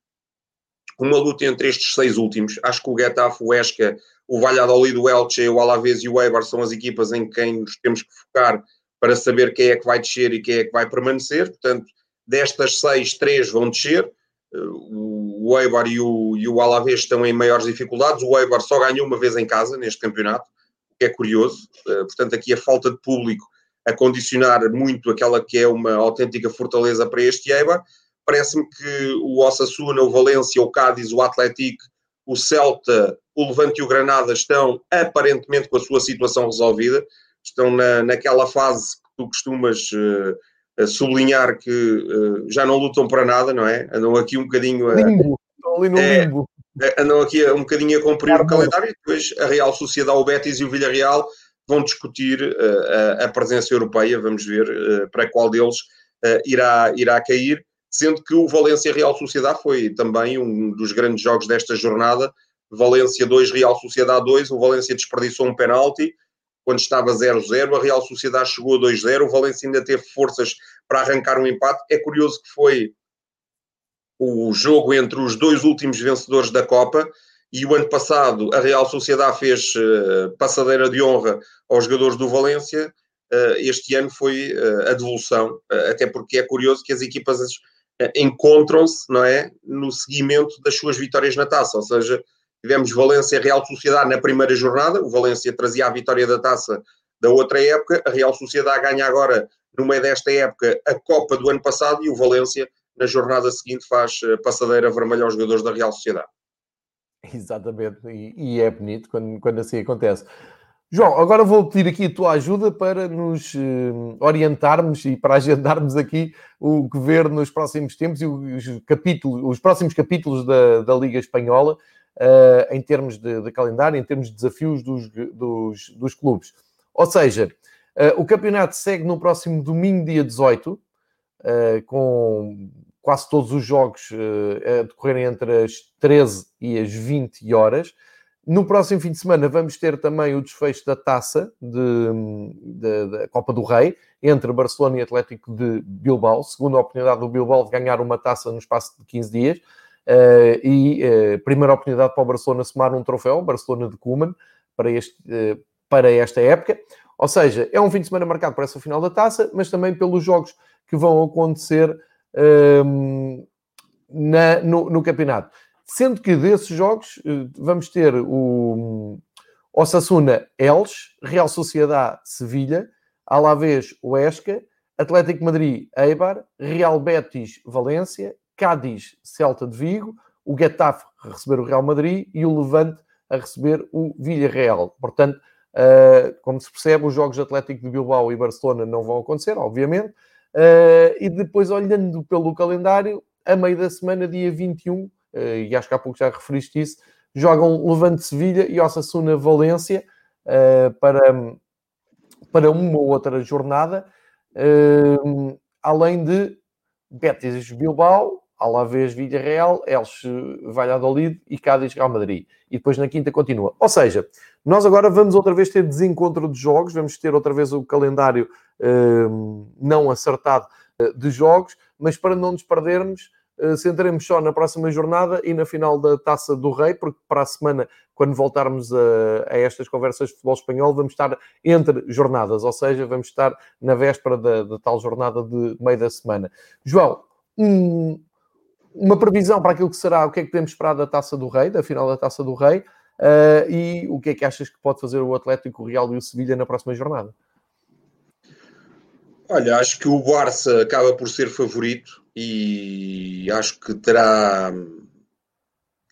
Speaker 2: uma luta entre estes seis últimos. Acho que o Getafe, o Esca, o Valladolid, o Elche, o Alavés e o Eibar são as equipas em quem nos temos que focar para saber quem é que vai descer e quem é que vai permanecer. Portanto, destas seis, três vão descer o Eibar e o, e o Alavés estão em maiores dificuldades. O Eibar só ganhou uma vez em casa neste campeonato, o que é curioso. Eh, portanto, aqui a falta de público a condicionar muito aquela que é uma autêntica fortaleza para este Eibar. Parece-me que o Osasuna, o Valência, o Cádiz, o Atlético, o Celta, o Levante e o Granada estão aparentemente com a sua situação resolvida. Estão na, naquela fase que tu costumas uh, sublinhar que uh, já não lutam para nada, não é? Andam aqui um bocadinho a. Limbo. ali no é, limbo. É, andam aqui um bocadinho a cumprir claro, o calendário e depois a Real Sociedade, o Betis e o Villarreal vão discutir uh, a, a, presença europeia. Vamos ver uh, para qual deles irá, irá cair. Sendo que o Valência Real Sociedade foi também um dos grandes jogos desta jornada. Valência 2, Real Sociedade 2. O Valência desperdiçou um penalti quando estava 0-0, a Real Sociedade chegou a 2-0, o Valência ainda teve forças para arrancar um empate. É curioso que foi o jogo entre os dois últimos vencedores da Copa. E o ano passado a Real Sociedade fez uh, passadeira de honra aos jogadores do Valência. Uh, este ano foi uh, a devolução, até porque é curioso que as equipas encontram-se, não é, no seguimento das suas vitórias na taça, ou seja, tivemos Valência Real Sociedade na primeira jornada, o Valência trazia a vitória da taça da outra época, a Real Sociedade ganha agora, no meio desta época, a Copa do ano passado e o Valência, na jornada seguinte, faz eh, passadeira vermelha aos jogadores da Real Sociedade.
Speaker 1: Exatamente, e, é bonito quando, quando assim acontece. João, agora vou pedir aqui a tua ajuda para nos uh, orientarmos e para agendarmos aqui o que ver nos próximos tempos e os, capítulos, os próximos capítulos da, da Liga Espanhola uh, em termos de, de, calendário, em termos de desafios dos, dos, dos clubes. Ou seja, uh, o campeonato segue no próximo domingo, dia 18, com quase todos os jogos a decorrerem entre as 13 e as 20 horas. No próximo fim de semana vamos ter também o desfecho da taça da Copa do Rei entre Barcelona e Atlético de Bilbao, segunda oportunidade do Bilbao de ganhar uma taça no espaço de 15 dias uh, e uh, primeira oportunidade para o Barcelona somar um troféu, Barcelona de Koeman, para, uh, para esta época. Ou seja, é um fim de semana marcado para essa final da taça, mas também pelos jogos que vão acontecer ehm, na, no, no campeonato. Sendo que desses jogos eh, vamos ter o Osasuna Elche, Real Sociedade Sevilha, Alavés Huesca, Atlético Madrid Eibar, Real Betis Valência, Cádiz Celta de Vigo, o Getafe a receber o Real Madrid e o Levante a receber o Villarreal. Portanto, uh, como se percebe, os jogos de Atlético de Bilbao e Barcelona não vão acontecer, obviamente. Uh, e depois, olhando pelo calendário, a meio da semana, dia 21, eh, e acho que há pouco já referiste isso, jogam Levante Sevilha e Osasuna Valência eh, para, para uma ou outra jornada, eh, além de Betis Bilbao, Alavés Villarreal, Elche Valladolid e Cádiz Real Madrid. E depois na quinta continua. Ou seja, nós agora vamos outra vez ter desencontro de jogos, vamos ter outra vez o calendário não acertado de jogos, mas para não nos perdermos, eh, centremos só na próxima jornada e na final da Taça do Rei, porque para a semana, quando voltarmos a, a, estas conversas de futebol espanhol, vamos estar entre jornadas, ou seja, vamos estar na véspera da, da tal jornada de meio da semana. João, um, uma previsão para aquilo que será, o que é que podemos esperar da Taça do Rei, da final da Taça do Rei, uh, e o que é que achas que pode fazer o Atlético, o Real e o Sevilha na próxima jornada?
Speaker 2: Olha, acho que o Barça acaba por ser favorito e acho que terá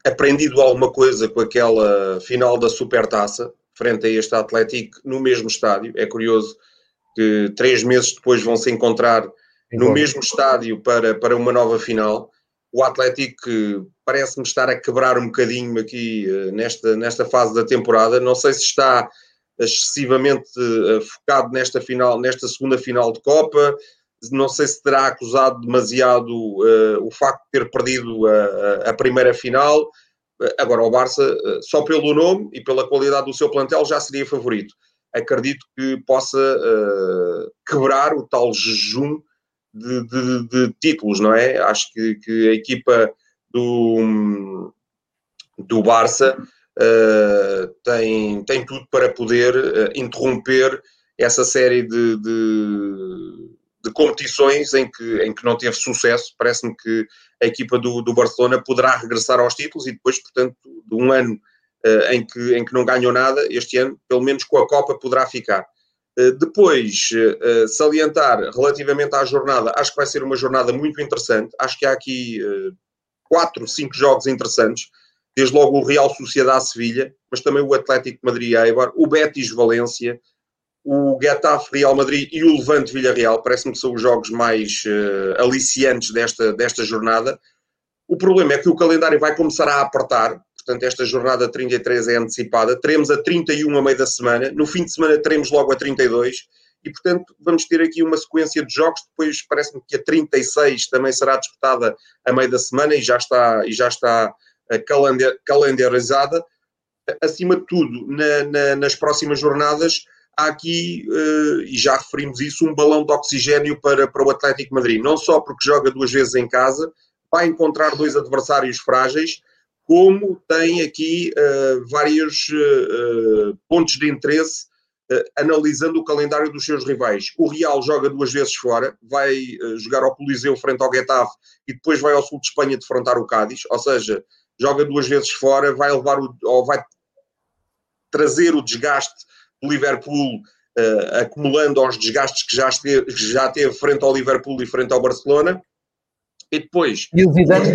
Speaker 2: aprendido alguma coisa com aquela final da Supertaça frente a este Atlético no mesmo estádio. É curioso que três meses depois vão se encontrar no mesmo estádio para, para uma nova final. O Atlético parece-me estar a quebrar um bocadinho aqui eh, nesta, nesta fase da temporada. Não sei se está excessivamente uh, focado nesta final, nesta segunda final de Copa. Não sei se terá acusado demasiado uh, o facto de ter perdido a, a primeira final. Agora, o Barça, só pelo nome e pela qualidade do seu plantel, já seria favorito. Acredito que possa uh, quebrar o tal jejum de, de, de, títulos, não é? Acho que, que a equipa do, do Barça uh, tem, tem tudo para poder uh, interromper essa série de, de, de, competições em que, em que não teve sucesso. Parece-me que a equipa do, do Barcelona poderá regressar aos títulos e depois, portanto, de um ano uh, em, que, em que não ganhou nada, este ano, pelo menos com a Copa, poderá ficar. Depois, salientar relativamente à jornada, acho que vai ser uma jornada muito interessante. Acho que há aqui quatro, cinco jogos interessantes desde logo o Real Sociedade Sevilha, mas também o Atlético Madrid Eibar, o Betis Valência, o Getafe Real Madrid e o Levante Villarreal, parece-me que são os jogos mais uh, aliciantes desta, desta jornada. O problema é que o calendário vai começar a apertar, portanto esta jornada 33 é antecipada, teremos a 31 a meio da semana, no fim de semana teremos logo a 32, e portanto vamos ter aqui uma sequência de jogos, depois parece-me que a 36 também será disputada a meio da semana e já está, e já está calendarizada. Acima de tudo, na, na, nas próximas jornadas, há aqui, uh, e já referimos isso, um balão de oxigênio para, para o Atlético Madrid. Não só porque joga duas vezes em casa, vai encontrar dois adversários frágeis, como tem aqui uh, vários uh, pontos de interesse uh, analisando o calendário dos seus rivais. O Real joga duas vezes fora, vai jogar ao Coliseu frente ao Getafe e depois vai ao sul de Espanha defrontar o Cádiz, ou seja, joga duas vezes fora, vai levar o, ou vai trazer o desgaste do Liverpool acumulando aos desgastes que já, esteve, já teve frente ao Liverpool e frente ao Barcelona. E depois.
Speaker 1: E o Zidane,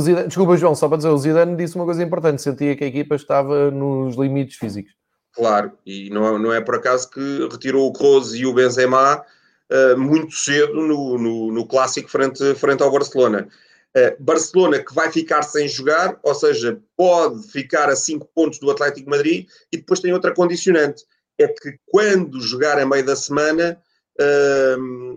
Speaker 1: Zidane, desculpa, João, só para dizer, o Zidane disse uma coisa importante: sentia que a equipa estava nos limites físicos.
Speaker 2: Claro, e não, não é por acaso que retirou o Kroos e o Benzema uh, muito cedo no, no, no, clássico frente, frente ao Barcelona. Uh, Barcelona que vai ficar sem jogar, ou seja, pode ficar a 5 pontos do Atlético Madrid, e depois tem outra condicionante é que quando jogar a meio da semana uh,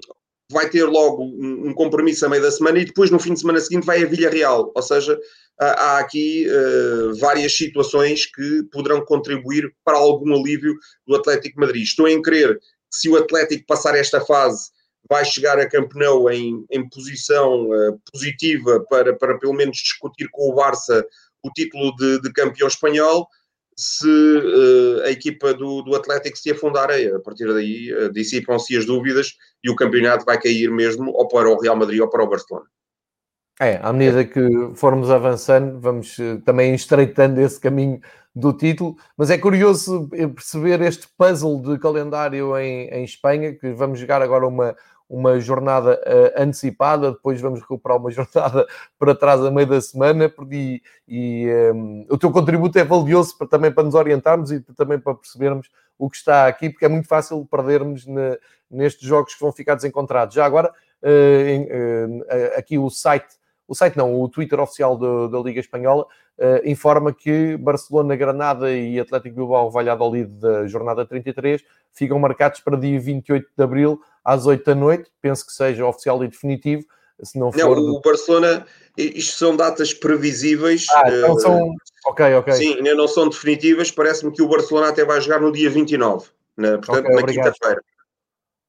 Speaker 2: vai ter logo um, um, compromisso a meio da semana e depois no fim de semana seguinte vai a Vilha Real, ou seja, há, aqui uh, várias situações que poderão contribuir para algum alívio do Atlético Madrid. Estou em crer que se o Atlético passar esta fase vai chegar a Camp Nou em, em posição uh, positiva para, para pelo menos discutir com o Barça o título de, de campeão espanhol se uh, a equipa do, do Atlético se afundar, a partir daí uh, dissipam-se as dúvidas e o campeonato vai cair mesmo ou para o Real Madrid ou para o Barcelona.
Speaker 1: É, à medida que formos avançando, vamos uh, também estreitando esse caminho do título, mas é curioso perceber este puzzle de calendário em, em Espanha, que vamos jogar agora uma, uma jornada uh, antecipada, depois vamos recuperar uma jornada para trás a meio da semana, e, e um, ehm, o teu contributo é valioso para, também para nos orientarmos e também para percebermos o que está aqui, porque é muito fácil perdermos ne, nestes jogos que vão ficar desencontrados. Já agora, uh, em, uh, aqui o site, o site não, o Twitter oficial do, da Liga Espanhola informa que Barcelona, Granada e Atlético Bilbao Valladolid da jornada 33 ficam marcados para dia 28 de Abril às 8 da noite. Penso que seja oficial e definitivo. Se não, for
Speaker 2: não, o Barcelona, isto são datas previsíveis.
Speaker 1: Ah, então são. Ok, ok.
Speaker 2: Sim, ainda não são definitivas. Parece-me que o Barcelona até vai jogar no dia 29, né? portanto, okay, na quinta-feira.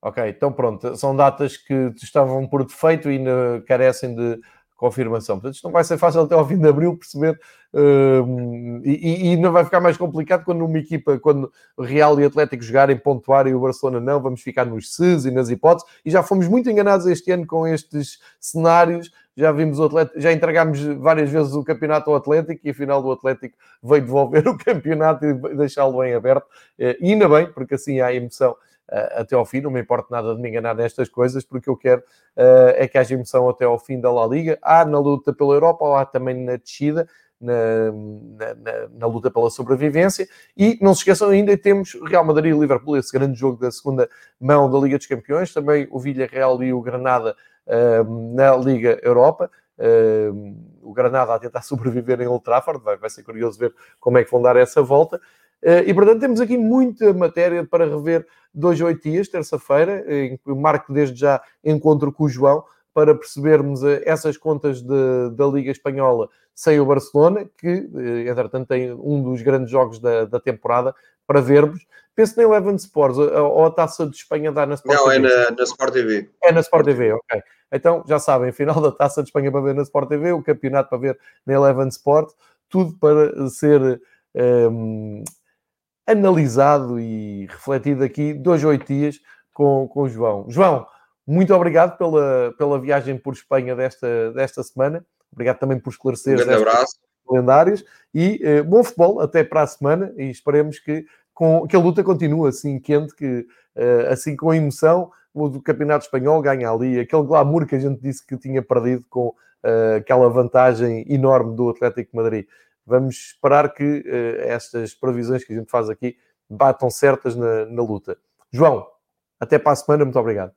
Speaker 1: Ok, então pronto, são datas que estavam por defeito e ainda carecem de confirmação. Portanto, isto não vai ser fácil até ao fim de abril perceber uh, e, e, não vai ficar mais complicado quando uma equipa, quando Real e Atlético jogarem pontuar e o Barcelona não, vamos ficar nos SES e nas hipóteses e já fomos muito enganados este ano com estes cenários. Já vimos o Atlético, já entregámos várias vezes o campeonato ao Atlético e afinal o Atlético veio devolver o campeonato e deixá-lo bem aberto. E ainda bem, porque assim há emoção até ao fim. Não me importa nada de me enganar nestas coisas, porque eu quero uh, é que haja emoção até ao fim da La Liga. Há na luta pela Europa, há também na descida. Na, na, na, luta pela sobrevivência. E não se esqueçam ainda, temos Real Madrid e Liverpool, esse grande jogo da segunda mão da Liga dos Campeões, também o Villarreal e o Granada uh, na Liga Europa. Uh, o Granada a tentar sobreviver em Old Trafford, vai, vai ser curioso ver como é que vão dar essa volta. Uh, e portanto temos aqui muita matéria para rever dois, oito dias, terça-feira, em que marco desde já encontro com o João para percebermos eh, essas contas de, da Liga Espanhola sem o Barcelona, que, eh, entretanto, tem um dos grandes jogos da, da temporada para vermos. Penso na Eleven Sports, ou a Taça de Espanha dá na
Speaker 2: Sport Não, TV? é na, na Sport TV.
Speaker 1: É na Sport TV, ok. Então, já sabem, final da Taça de Espanha para ver na Sport TV, o campeonato para ver na Eleven Sport, tudo para ser... Um, analisado e refletido aqui dois, oito dias com, com o João. João, muito obrigado pela, pela viagem por Espanha desta, desta semana. Obrigado também por esclarecer
Speaker 2: um abraço.
Speaker 1: calendários e uh, bom futebol até para a semana e esperemos que, com, que a luta continue assim quente, que uh, assim com emoção o do Campeonato Espanhol ganha ali aquele glamour que a gente disse que tinha perdido com uh, aquela vantagem enorme do Atlético Madrid vamos esperar que uh, estas previsões que a gente faz aqui batam certas na, na luta. João, até para a semana, muito obrigado.